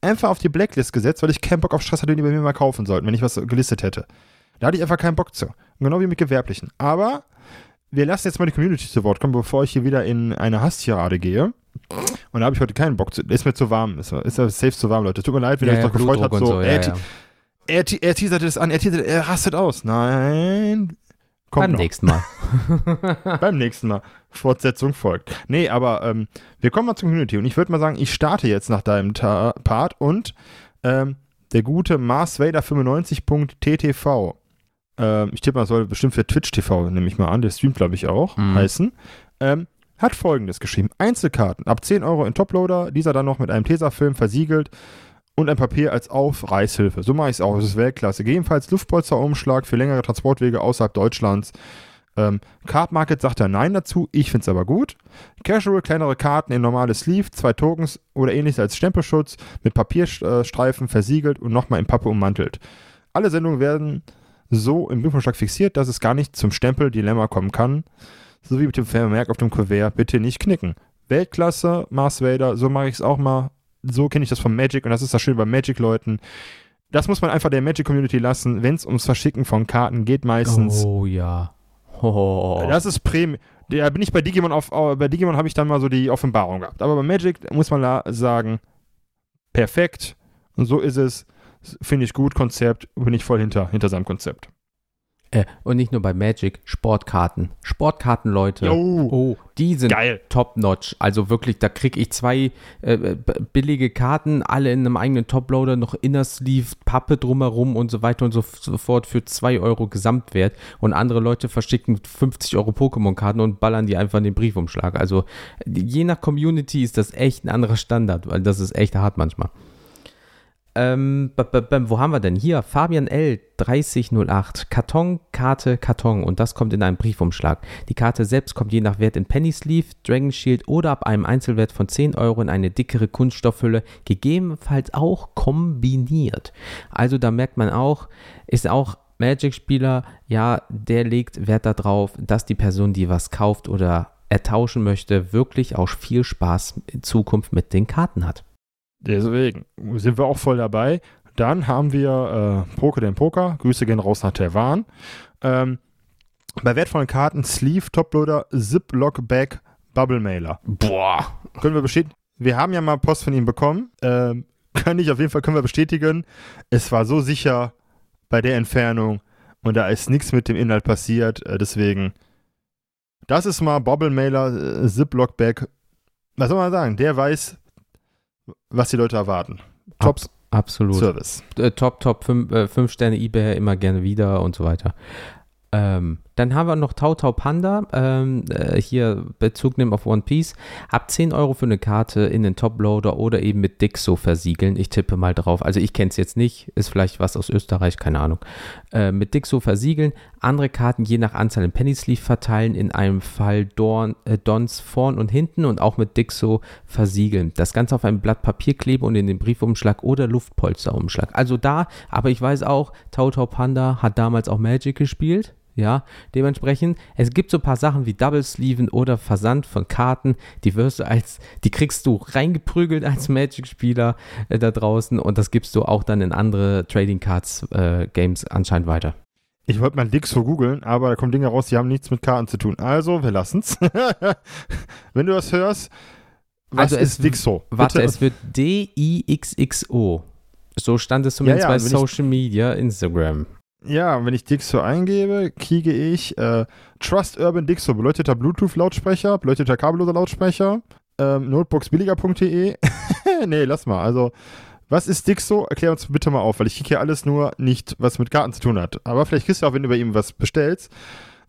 einfach auf die Blacklist gesetzt, weil ich keinen Bock auf Stress hatte, den die bei mir mal kaufen sollten, wenn ich was gelistet hätte. Da hatte ich einfach keinen Bock zu. Genau wie mit Gewerblichen. Aber wir lassen jetzt mal die Community zu Wort kommen, bevor ich hier wieder in eine Hasstirade gehe. Und da habe ich heute keinen Bock zu. Ist mir zu warm. Ist, ist safe zu warm, Leute. Tut mir leid, wenn Ja, ihr euch ja, doch gefreut habt. So, so, er. Er, er teasert es an, er teasert, er rastet aus. Nein. Kommt Beim noch. nächsten Mal. Beim nächsten Mal. Fortsetzung folgt. Nee, aber ähm, wir kommen mal zur Community. Und ich würde mal sagen, ich starte jetzt nach deinem Ta Part und ähm, der gute Mars Vader 95.ttv. Ähm, ich tippe mal, soll bestimmt für Twitch TV, nehme ich mal an, der streamt, glaube ich, auch, Mhm. heißen. Ähm, hat folgendes geschrieben: Einzelkarten ab 10 Euro in Toploader, dieser dann noch mit einem Tesafilm versiegelt und ein Papier als Aufreißhilfe. So mache ich es auch. Das ist Weltklasse. Gegebenenfalls Luftpolsterumschlag für längere Transportwege außerhalb Deutschlands. Ähm, Card Market sagt er nein dazu, ich finde es aber gut. Casual, kleinere Karten in normales Sleeve, zwei Tokens oder ähnliches als Stempelschutz mit Papierstreifen versiegelt und nochmal in Pappe ummantelt. Alle Sendungen werden so im Briefumschlag fixiert, dass es gar nicht zum Stempel-Dilemma kommen kann. So wie mit dem Vermerk auf dem Kuvert, bitte nicht knicken. Weltklasse, Mars Vader, so mache ich es auch mal. So kenne ich das von Magic und das ist das Schöne bei Magic-Leuten. Das muss man einfach der Magic-Community lassen, wenn es ums Verschicken von Karten geht meistens. Oh ja. Oh. Das ist Premium. Da bin ich bei Digimon auf, au- bei Digimon habe ich dann mal so die Offenbarung gehabt. Aber bei Magic muss man la sagen, perfekt. Und so ist es. Finde ich gut, Konzept, bin ich voll hinter, hinter seinem Konzept. Äh, und nicht nur bei Magic, Sportkarten. Sportkarten, Leute. Oh, die sind geil. top-notch. Also wirklich, da kriege ich zwei äh, b- billige Karten, alle in einem eigenen Toploader, noch Inner Sleeve, Pappe drumherum und so weiter und so fort für 2 Euro Gesamtwert. Und andere Leute verschicken 50 Euro Pokémon-Karten und ballern die einfach in den Briefumschlag. Also je nach Community ist das echt ein anderer Standard, weil das ist echt hart manchmal. Ähm, wo haben wir denn? Hier, Fabian L. 3008. Karton, Karte, Karton. Und das kommt in einem Briefumschlag. Die Karte selbst kommt je nach Wert in Penny Sleeve, Dragon Shield oder ab einem Einzelwert von 10 Euro in eine dickere Kunststoffhülle, gegebenenfalls auch kombiniert. Also da merkt man auch, ist auch Magic-Spieler, ja, der legt Wert darauf, dass die Person, die was kauft oder ertauschen möchte, wirklich auch viel Spaß in Zukunft mit den Karten hat. Deswegen sind wir auch voll dabei. Dann haben wir äh, Poker den Poker. Grüße gehen raus nach Taiwan. Ähm, bei wertvollen Karten Sleeve, Toploader, Ziploc Bag, Bubble Mailer. Boah, Können wir bestätigen? Wir haben ja mal Post von ihm bekommen. Ähm, kann ich auf jeden Fall, können wir bestätigen. Es war so sicher bei der Entfernung und da ist nichts mit dem Inhalt passiert. Äh, deswegen, das ist mal Bubble Mailer, äh, Ziploc Bag. Was soll man sagen? Der weiß, was die Leute erwarten. Top absolut. Service. Äh, top, top, 5 Sterne eBay, immer gerne wieder und so weiter. Ähm, dann haben wir noch Tau Tau Panda, ähm, äh, hier Bezug nehmen auf One Piece. Ab 10 Euro für eine Karte in den Toploader oder eben mit Dixo versiegeln. Ich tippe mal drauf. Also ich kenne es jetzt nicht, ist vielleicht was aus Österreich, keine Ahnung. Äh, mit Dixo versiegeln. Andere Karten je nach Anzahl in Penny Sleeve verteilen. In einem Fall Dorn, äh, Dons vorn und hinten und auch mit Dixo versiegeln. Das Ganze auf einem Blatt Papier kleben und in den Briefumschlag oder Luftpolsterumschlag. Also da, aber ich weiß auch, Tau Tau Panda hat damals auch Magic gespielt. Ja, dementsprechend, es gibt so ein paar Sachen wie Double Sleeven oder Versand von Karten, die wirst du als, die kriegst du reingeprügelt als Magic-Spieler äh, da draußen und das gibst du auch dann in andere Trading Cards äh, Games anscheinend weiter. Ich wollte mal Dixo googeln, aber da kommen Dinge raus, die haben nichts mit Karten zu tun. Also, wir lassen's. Wenn du das hörst, was Also ist Dixo? Warte, Bitte- es wird D-I-X-X-O. So stand es zumindest Ja, ja, bei ich- Social Media, Instagram. Ja, wenn ich Dixo eingebe, kriege ich äh, Trust Urban Dixo, beleuchteter Bluetooth-Lautsprecher, beleuchteter kabelloser Lautsprecher, ähm, notebooksbilliger.de. nee, lass mal. Also, was ist Dixo? Erklär uns bitte mal auf, weil ich kriege hier alles nur nicht, was mit Karten zu tun hat. Aber vielleicht kriegst du auch, wenn du bei ihm was bestellst,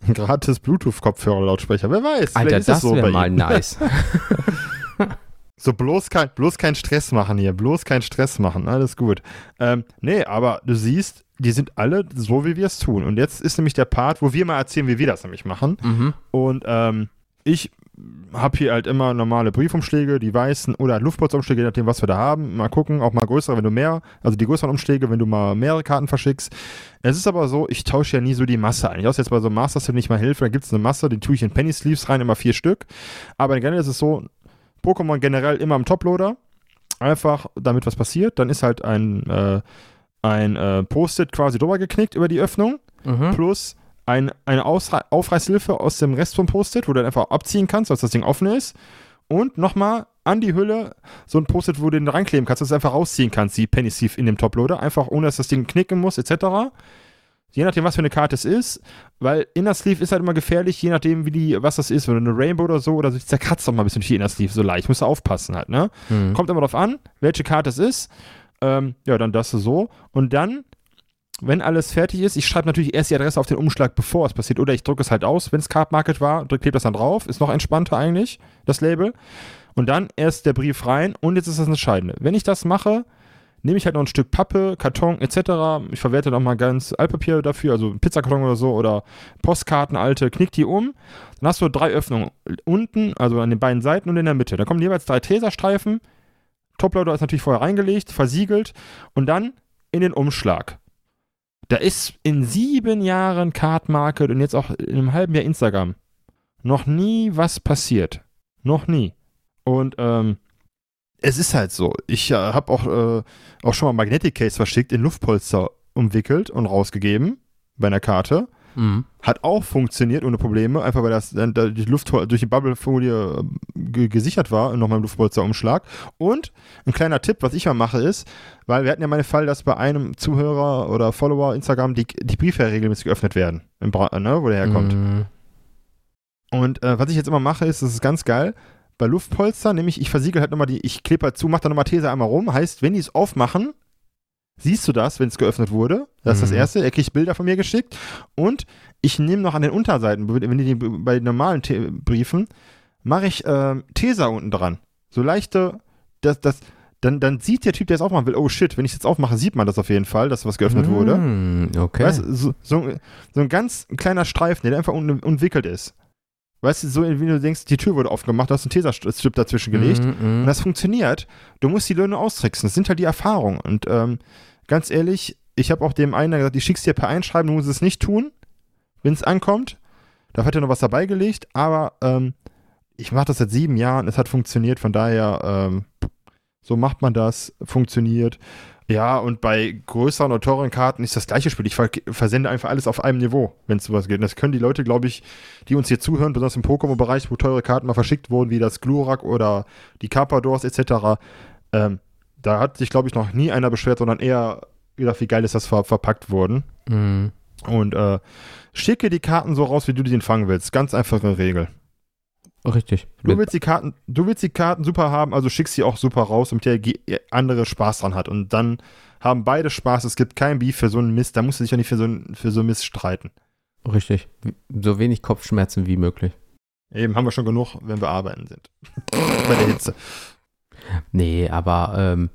ein gratis Bluetooth-Kopfhörer-Lautsprecher. Wer weiß, Alter, das es so wäre mal ihm. nice. So, bloß kein, bloß kein Stress machen hier, bloß kein Stress machen, alles gut. Ähm, nee, aber du siehst, die sind alle so, wie wir es tun. Und jetzt ist nämlich der Part, wo wir mal erzählen, wie wir das nämlich machen. mhm. Und ähm, ich habe hier halt immer normale Briefumschläge, die weißen oder Luftpolsterumschläge, je nachdem, was wir da haben. Mal gucken, auch mal größere, wenn du mehr, also die größeren Umschläge, wenn du mal mehrere Karten verschickst. Es ist aber so, ich tausche ja nie so die Masse ein. Ich außer jetzt bei so einem Master Set nicht mal Hilfe, da gibt es eine Masse, die tue ich in Penny Sleeves rein, immer vier Stück. Aber generell ist es so, Pokémon generell immer im Toploader. einfach damit was passiert. Dann ist halt ein, äh, ein äh, Post-it quasi drüber geknickt über die Öffnung, Mhm. plus ein, eine Ausre Aufreißhilfe aus dem Rest vom Post-it, wo du dann einfach abziehen kannst, als das Ding offen ist. Und nochmal an die Hülle so ein Post-it, wo du den reinkleben kannst, dass du es einfach rausziehen kannst, die Penny Sleeve in dem Toploader, einfach ohne dass das Ding knicken muss, etc. Je nachdem, was für eine Karte es ist, weil Inner Sleeve ist halt immer gefährlich, je nachdem, wie die, was das ist, wenn du eine Rainbow oder so, oder so, zerkratzt doch mal ein bisschen die Inner Sleeve so leicht. Musst du aufpassen halt, ne? Mhm. Kommt immer drauf an, welche Karte es ist. Ähm, ja, dann das so. Und dann, wenn alles fertig ist, ich schreibe natürlich erst die Adresse auf den Umschlag, bevor es passiert. Oder ich drücke es halt aus, wenn es Card Market war, drücke klebe das dann drauf. Ist noch entspannter eigentlich, das Label. Und dann erst der Brief rein. Und jetzt ist das Entscheidende. Wenn ich das mache, nehme ich halt noch ein Stück Pappe, Karton etc. Ich verwerte noch mal ganz Altpapier dafür, also Pizzakarton oder so oder Postkarten alte, knick die um. Dann hast du drei Öffnungen unten, also an den beiden Seiten und in der Mitte. Da kommen jeweils drei Teserstreifen. Toploader ist natürlich vorher reingelegt, versiegelt und dann in den Umschlag. Da ist in sieben Jahren Card Market und jetzt auch in einem halben Jahr Instagram noch nie was passiert. Noch nie. Und ähm, es ist halt so. Ich äh, habe auch, äh, auch schon mal Magnetic Case verschickt, in Luftpolster umwickelt und rausgegeben bei einer Karte. Mhm. Hat auch funktioniert ohne Probleme, einfach weil das dann da die Luft durch die Bubblefolie ähm, ge gesichert war und nochmal im Luftpolsterumschlag. Und ein kleiner Tipp, was ich mal mache, ist, weil wir hatten ja mal den Fall, dass bei einem Zuhörer oder Follower Instagram die, die Briefe regelmäßig geöffnet werden, im Bra ne, wo der herkommt. Mhm. Und äh, was ich jetzt immer mache, ist, das ist ganz geil. Bei Luftpolster, nämlich ich versiegel halt nochmal die, ich klebe halt zu, mach da nochmal These einmal rum. Heißt, wenn die es aufmachen, siehst du das, wenn es geöffnet wurde. Das ist das Mhm. Erste. Er kriegt Bilder von mir geschickt. Und ich nehme noch an den Unterseiten, wenn die bei normalen The Briefen, mache ich ähm, Tesa unten dran. So leichte, das, das, dann, dann sieht der Typ, der es aufmachen will, oh shit, wenn ich es jetzt aufmache, sieht man das auf jeden Fall, dass was geöffnet wurde. Mhm, Okay. Weißt so, so, so ein ganz kleiner Streifen, der einfach un umwickelt ist. Weißt du, so wie du denkst, die Tür wurde aufgemacht, du hast einen Teserstrip dazwischen gelegt. Mhm, Und das funktioniert. Du musst die Löhne austricksen. Das sind halt die Erfahrungen. Und ähm, ganz ehrlich, ich habe auch dem einen gesagt, ich schick's dir per Einschreiben, du musst es nicht tun, wenn es ankommt. Da hat er noch was dabei gelegt, aber ähm, ich mache das seit sieben Jahren, es hat funktioniert, von daher, ähm, so macht man das, funktioniert. Ja, und bei größeren oder teuren Karten ist das gleiche Spiel. Ich ver versende einfach alles auf einem Niveau, wenn es sowas geht. Und das können die Leute, glaube ich, die uns hier zuhören, besonders im Pokémon-Bereich, wo teure Karten mal verschickt wurden, wie das Glurak oder die Carpadors etc., ähm, da hat sich, glaube ich, noch nie einer beschwert, sondern eher gedacht, wie geil ist das ver verpackt worden. Mhm. Und äh, schicke die Karten so raus, wie du die empfangen willst. Ganz einfache Regel. Richtig. Du willst die Karten, du willst die Karten super haben, also schickst sie auch super raus, damit der andere Spaß dran hat. Und dann haben beide Spaß. Es gibt kein Beef für so einen Mist. Da musst du dich ja nicht für so einen, für so einen Mist streiten. Richtig. So wenig Kopfschmerzen wie möglich. Eben haben wir schon genug, wenn wir arbeiten sind. Bei der Hitze. Nee, aber ähm,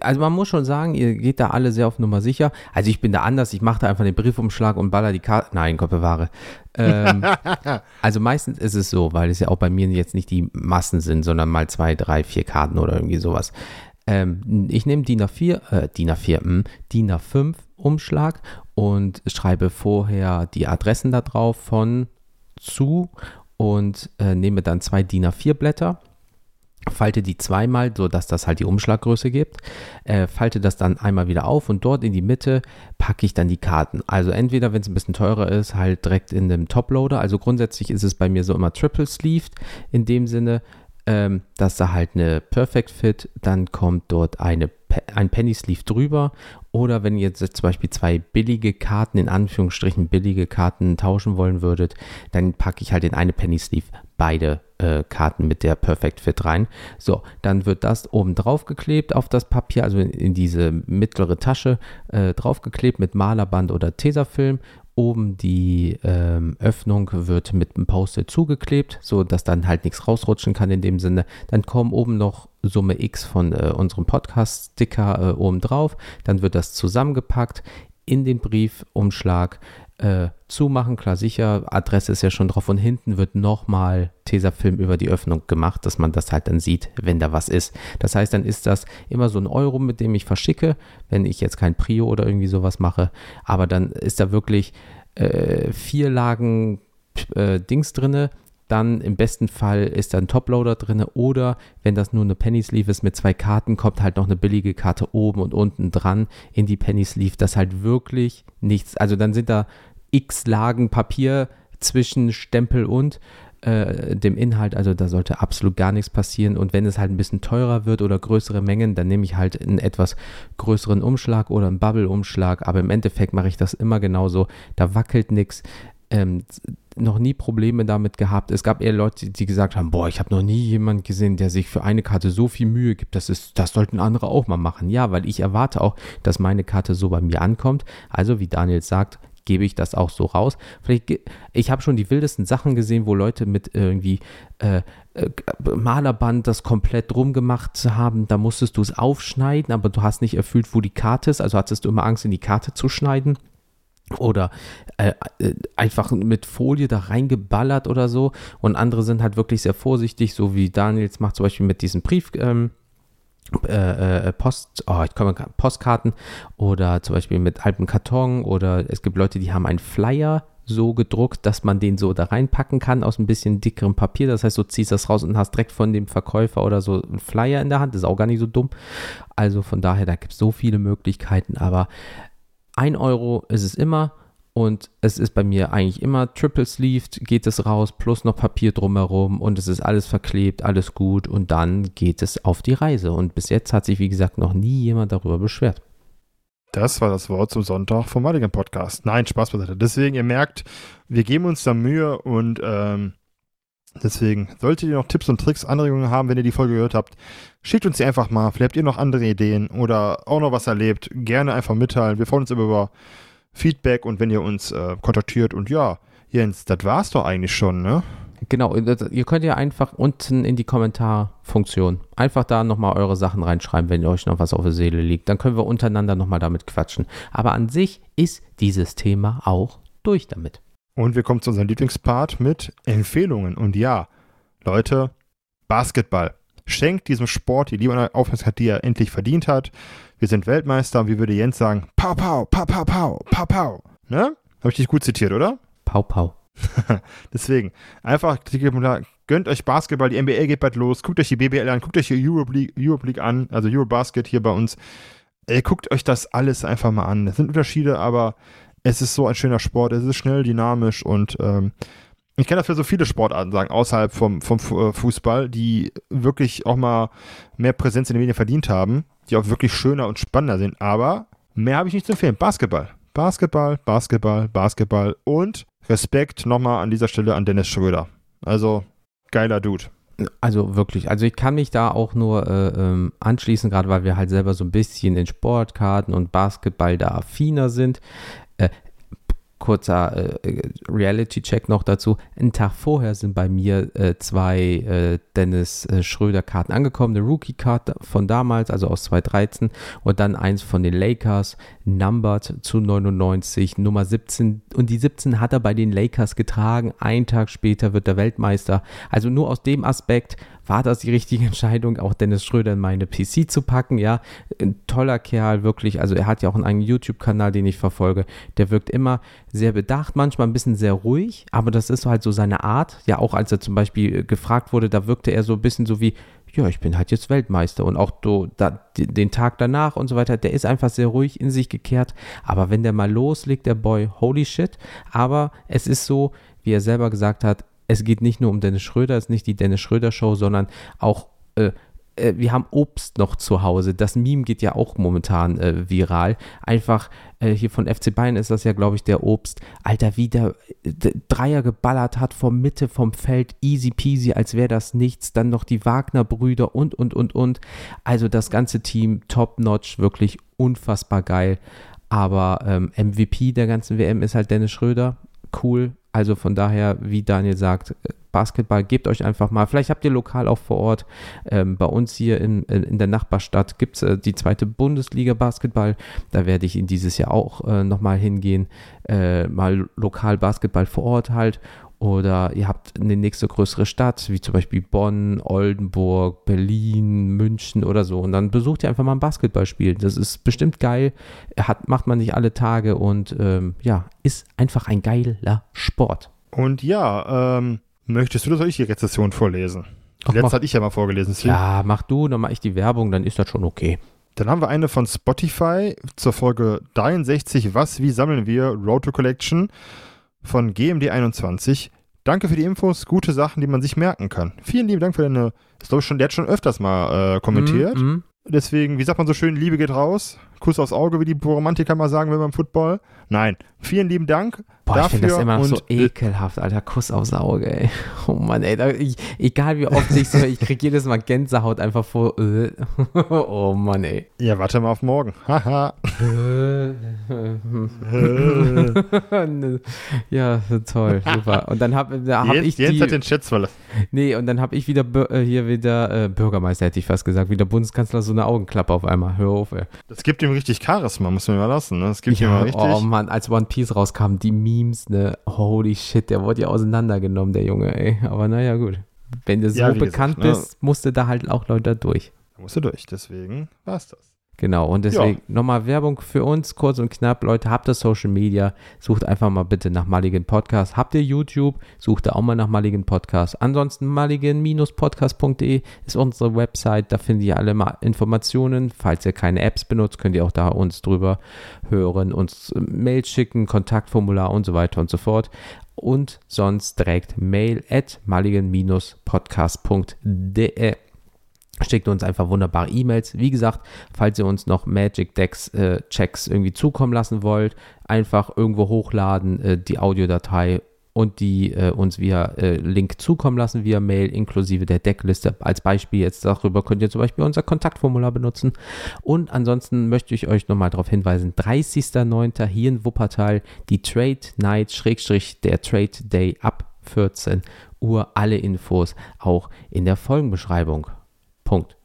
also man muss schon sagen, ihr geht da alle sehr auf Nummer sicher. Also ich bin da anders, ich mache da einfach den Briefumschlag und baller die Karte. Nein, bewahre. Ähm, also meistens ist es so, weil es ja auch bei mir jetzt nicht die Massen sind, sondern mal zwei, drei, vier Karten oder irgendwie sowas. Ähm, ich nehme DIN A4, äh, DIN A4, mh, DIN A5 Umschlag und schreibe vorher die Adressen da drauf von zu und äh, nehme dann zwei DIN A4 Blätter falte die zweimal, sodass das halt die Umschlaggröße gibt, äh, falte das dann einmal wieder auf und dort in die Mitte packe ich dann die Karten. Also entweder, wenn es ein bisschen teurer ist, halt direkt in dem Toploader. Also grundsätzlich ist es bei mir so immer triple sleeved in dem Sinne, ähm, dass da halt eine Perfect Fit, dann kommt dort eine, ein Penny Sleeve drüber. Oder wenn ihr jetzt zum Beispiel zwei billige Karten, in Anführungsstrichen billige Karten tauschen wollen würdet, dann packe ich halt in eine Penny Sleeve beide äh, Karten mit der Perfect Fit rein. So, dann wird das oben drauf geklebt auf das Papier, also in, in diese mittlere Tasche äh, draufgeklebt mit Malerband oder Tesafilm. Oben die ähm, Öffnung wird mit einem Post-it zugeklebt, so dass dann halt nichts rausrutschen kann in dem Sinne. Dann kommen oben noch Summe X von äh, unserem Podcast-Sticker äh, oben drauf. Dann wird das zusammengepackt in den Briefumschlag äh, zumachen, klar sicher, Adresse ist ja schon drauf. Und hinten wird nochmal Tesafilm über die Öffnung gemacht, dass man das halt dann sieht, wenn da was ist. Das heißt, dann ist das immer so ein Euro, mit dem ich verschicke, wenn ich jetzt kein Prio oder irgendwie sowas mache, aber dann ist da wirklich äh, vier Lagen äh, Dings drinne, dann im besten Fall ist da ein Toploader drin oder wenn das nur eine Penny Sleeve ist mit zwei Karten, kommt halt noch eine billige Karte oben und unten dran in die Penny Sleeve, das halt wirklich nichts, also dann sind da x Lagen Papier zwischen Stempel und äh, dem Inhalt, also da sollte absolut gar nichts passieren. Und wenn es halt ein bisschen teurer wird oder größere Mengen, dann nehme ich halt einen etwas größeren Umschlag oder einen Bubble-Umschlag. Aber im Endeffekt mache ich das immer genauso. Da wackelt nichts. Ähm, noch nie Probleme damit gehabt. Es gab eher Leute, die gesagt haben, boah, ich habe noch nie jemanden gesehen, der sich für eine Karte so viel Mühe gibt. Das ist, das sollten andere auch mal machen. Ja, weil ich erwarte auch, dass meine Karte so bei mir ankommt. Also wie Daniel sagt, gebe ich das auch so raus. Vielleicht, ich habe schon die wildesten Sachen gesehen, wo Leute mit irgendwie äh, äh, Malerband das komplett drum gemacht haben. Da musstest du es aufschneiden, aber du hast nicht erfüllt, wo die Karte ist. Also hattest du immer Angst, in die Karte zu schneiden oder äh, äh, einfach mit Folie da reingeballert oder so. Und andere sind halt wirklich sehr vorsichtig, so wie Daniels macht zum Beispiel mit diesem Brief. Ähm, äh, äh, Post, oh, ich komme Postkarten oder zum Beispiel mit altem Karton oder es gibt Leute, die haben einen Flyer so gedruckt, dass man den so da reinpacken kann aus ein bisschen dickerem Papier. Das heißt, du ziehst das raus und hast direkt von dem Verkäufer oder so einen Flyer in der Hand. Das ist auch gar nicht so dumm. Also von daher, da gibt es so viele Möglichkeiten. Aber ein Euro ist es immer. Und es ist bei mir eigentlich immer triple sleeved, geht es raus, plus noch Papier drumherum und es ist alles verklebt, alles gut und dann geht es auf die Reise. Und bis jetzt hat sich, wie gesagt, noch nie jemand darüber beschwert. Das war das Wort zum Sonntag vom Mulligan Podcast. Nein, Spaß beiseite. Deswegen, ihr merkt, wir geben uns da Mühe und ähm, deswegen, solltet ihr noch Tipps und Tricks, Anregungen haben, wenn ihr die Folge gehört habt, schickt uns die einfach mal. Vielleicht habt ihr noch andere Ideen oder auch noch was erlebt. Gerne einfach mitteilen. Wir freuen uns immer über Feedback und wenn ihr uns äh, kontaktiert. Und ja, Jens, das war's doch eigentlich schon, ne? Genau, ihr könnt ja einfach unten in die Kommentarfunktion einfach da nochmal eure Sachen reinschreiben, wenn euch noch was auf der Seele liegt. Dann können wir untereinander nochmal damit quatschen. Aber an sich ist dieses Thema auch durch damit. Und wir kommen zu unserem Lieblingspart mit Empfehlungen. Und ja, Leute, Basketball. Schenkt diesem Sport die Liebe und Aufmerksamkeit, die er endlich verdient hat wir sind Weltmeister und wie würde Jens sagen, pau, pau, pau, pau, pau, pau, pau. Ne? Habe ich dich gut zitiert, oder? Pau, pau. Deswegen, einfach gönnt euch Basketball, die NBA geht bald los, guckt euch die BBL an, guckt euch die Europe League, Europe League an, also Eurobasket hier bei uns. Ey, guckt euch das alles einfach mal an. Es sind Unterschiede, aber es ist so ein schöner Sport, es ist schnell, dynamisch und ähm, ich kann das für so viele Sportarten sagen, außerhalb vom, vom äh, Fußball, die wirklich auch mal mehr Präsenz in den Medien verdient haben die auch wirklich schöner und spannender sind. Aber mehr habe ich nicht zu empfehlen. Basketball. Basketball, Basketball, Basketball und Respekt nochmal an dieser Stelle an Dennis Schröder. Also geiler Dude. Also wirklich, also ich kann mich da auch nur äh, ähm, anschließen, gerade weil wir halt selber so ein bisschen in Sportkarten und Basketball da affiner sind. Äh, kurzer äh, Reality-Check noch dazu. Einen Tag vorher sind bei mir äh, zwei äh, Dennis äh, Schröder-Karten angekommen. Eine Rookie-Card von damals, also aus 2013, und dann eins von den Lakers, numbered zu 99, Nummer 17. Und die 17 hat er bei den Lakers getragen. Ein Tag später wird er Weltmeister. Also nur aus dem Aspekt war das die richtige Entscheidung, auch Dennis Schröder in meine PC zu packen. Ja, ein toller Kerl, wirklich. Also er hat ja auch einen eigenen YouTube-Kanal, den ich verfolge. Der wirkt immer sehr bedacht, manchmal ein bisschen sehr ruhig, aber das ist halt so seine Art. Ja, auch als er zum Beispiel gefragt wurde, da wirkte er so ein bisschen so wie, ja, ich bin halt jetzt Weltmeister und auch do, da, den Tag danach und so weiter, der ist einfach sehr ruhig in sich gekehrt. Aber wenn der mal loslegt, der Boy, holy shit. Aber es ist so, wie er selber gesagt hat, es geht nicht nur um Dennis Schröder, es ist nicht die Dennis Schröder Show, sondern auch äh, äh, wir haben Obst noch zu Hause. Das Meme geht ja auch momentan äh, viral. Einfach äh, hier von FC Bayern ist das ja, glaube ich, der Obst. Alter, wie der, der Dreier geballert hat vom Mitte vom Feld, easy peasy, als wäre das nichts. Dann noch die Wagner-Brüder und, und, und, und. Also das ganze Team top-notch, wirklich unfassbar geil. Aber ähm, MVP der ganzen WM ist halt Dennis Schröder. Cool, also von daher, wie Daniel sagt, Basketball, gebt euch einfach mal. Vielleicht habt ihr lokal auch vor Ort. Ähm, bei uns hier in, in, in der Nachbarstadt gibt es äh, die zweite Bundesliga Basketball. Da werde ich in dieses Jahr auch äh, nochmal hingehen. Äh, mal lokal Basketball vor Ort halt. Oder ihr habt eine nächste größere Stadt, wie zum Beispiel Bonn, Oldenburg, Berlin, München oder so. Und dann besucht ihr einfach mal ein Basketballspiel. Das ist bestimmt geil. Hat, macht man nicht alle Tage und ähm, ja, ist einfach ein geiler Sport. Und ja, ähm, Möchtest du, dass ich die Rezession vorlesen? Ach, letzte mach- hatte ich ja mal vorgelesen. deswegen- Ja, mach du, dann mach ich die Werbung, dann ist das schon okay. Dann haben wir eine von Spotify zur Folge 63, Was, wie sammeln wir? Road to Collection von GMD21. Danke für die Infos, gute Sachen, die man sich merken kann. Vielen lieben Dank für deine, ich glaube schon, der hat schon öfters mal äh, kommentiert. Mhm, mhm. Deswegen, wie sagt man so schön, Liebe geht raus. Kuss aufs Auge, wie die Romantiker mal sagen, wenn beim Football. Nein, vielen lieben Dank Boah, ich dafür. finde das immer noch so ekelhaft, Alter. Kuss aufs Auge, ey. Oh Mann, ey. Da, ich, egal wie oft ich so, ich krieg jedes Mal Gänsehaut einfach vor. Äh. Oh Mann, ey. Ja, warte mal auf morgen. Haha. ja, toll, super. Und dann habe da hab Jens, ich Jens die, hat den Chat verlassen. nee, und dann habe ich wieder äh, hier wieder äh, Bürgermeister hätte ich fast gesagt, wieder Bundeskanzler so eine Augenklappe auf einmal. Hör auf, ey. Das gibt ihm richtig Charisma, muss man mal lassen. Ne? Das gibt ihm Ja, mal richtig. oh Mann, als One Piece rauskam, die Memes, ne, holy shit, der wurde ja auseinandergenommen, der Junge, ey. Aber naja, gut. Wenn du so Ja, bekannt gesagt, ne? bist, musste da halt auch Leute durch. Da musst du durch. Deswegen war's das. Genau, und deswegen nochmal Werbung für uns, kurz und knapp. Leute, habt ihr Social Media, sucht einfach mal bitte nach Mulligan Podcast. Habt ihr YouTube, sucht da auch mal nach Mulligan Podcast. Ansonsten mulligan-podcast.de ist unsere Website, da findet ihr alle mal Informationen. Falls ihr keine Apps benutzt, könnt ihr auch da uns drüber hören, uns äh, Mail schicken, Kontaktformular und so weiter und so fort. Und sonst direkt mail at mulligan-podcast.de schickt uns einfach wunderbare E-Mails. Wie gesagt, falls ihr uns noch Magic Decks äh, Checks irgendwie zukommen lassen wollt, einfach irgendwo hochladen, äh, die Audiodatei und die äh, uns via äh, Link zukommen lassen, via Mail, inklusive der Deckliste. Als Beispiel jetzt darüber könnt ihr zum Beispiel unser Kontaktformular benutzen. Und ansonsten möchte ich euch nochmal darauf hinweisen, 30.09. hier in Wuppertal, die Trade Night, Schrägstrich der Trade Day ab 14 Uhr. Alle Infos auch in der Folgenbeschreibung. Punkt.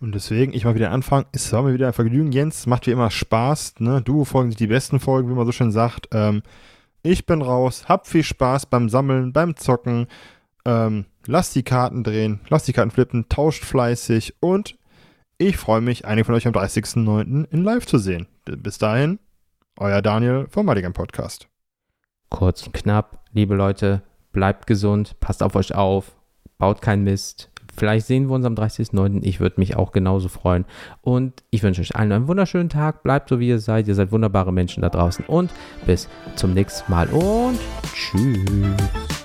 Und deswegen, ich mal wieder anfangen. Es war mir wieder ein Vergnügen, Jens. Macht wie immer Spaß. Ne? Duo-Folgen sind die besten Folgen, wie man so schön sagt. Ähm, ich bin raus. Habt viel Spaß beim Sammeln, beim Zocken. Ähm, lasst die Karten drehen, lasst die Karten flippen, tauscht fleißig und ich freue mich, einige von euch am 30.09. in Live zu sehen. Bis dahin, euer Daniel vom Mulligan Podcast. Kurz und knapp, liebe Leute, bleibt gesund, passt auf euch auf, baut keinen Mist. Vielleicht sehen wir uns am 30.09. Ich würde mich auch genauso freuen. Und ich wünsche euch allen einen wunderschönen Tag. Bleibt so, wie ihr seid. Ihr seid wunderbare Menschen da draußen. Und bis zum nächsten Mal. Und tschüss.